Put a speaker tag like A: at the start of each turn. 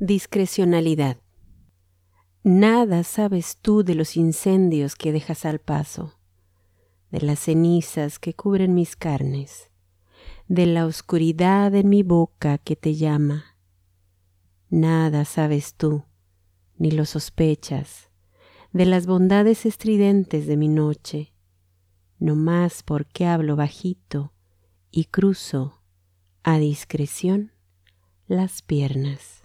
A: Discrecionalidad. Nada sabes tú de los incendios que dejas al paso, de las cenizas que cubren mis carnes, de la oscuridad en mi boca que te llama. Nada sabes tú, ni lo sospechas, de las bondades estridentes de mi noche, no más porque hablo bajito y cruzo a discreción las piernas.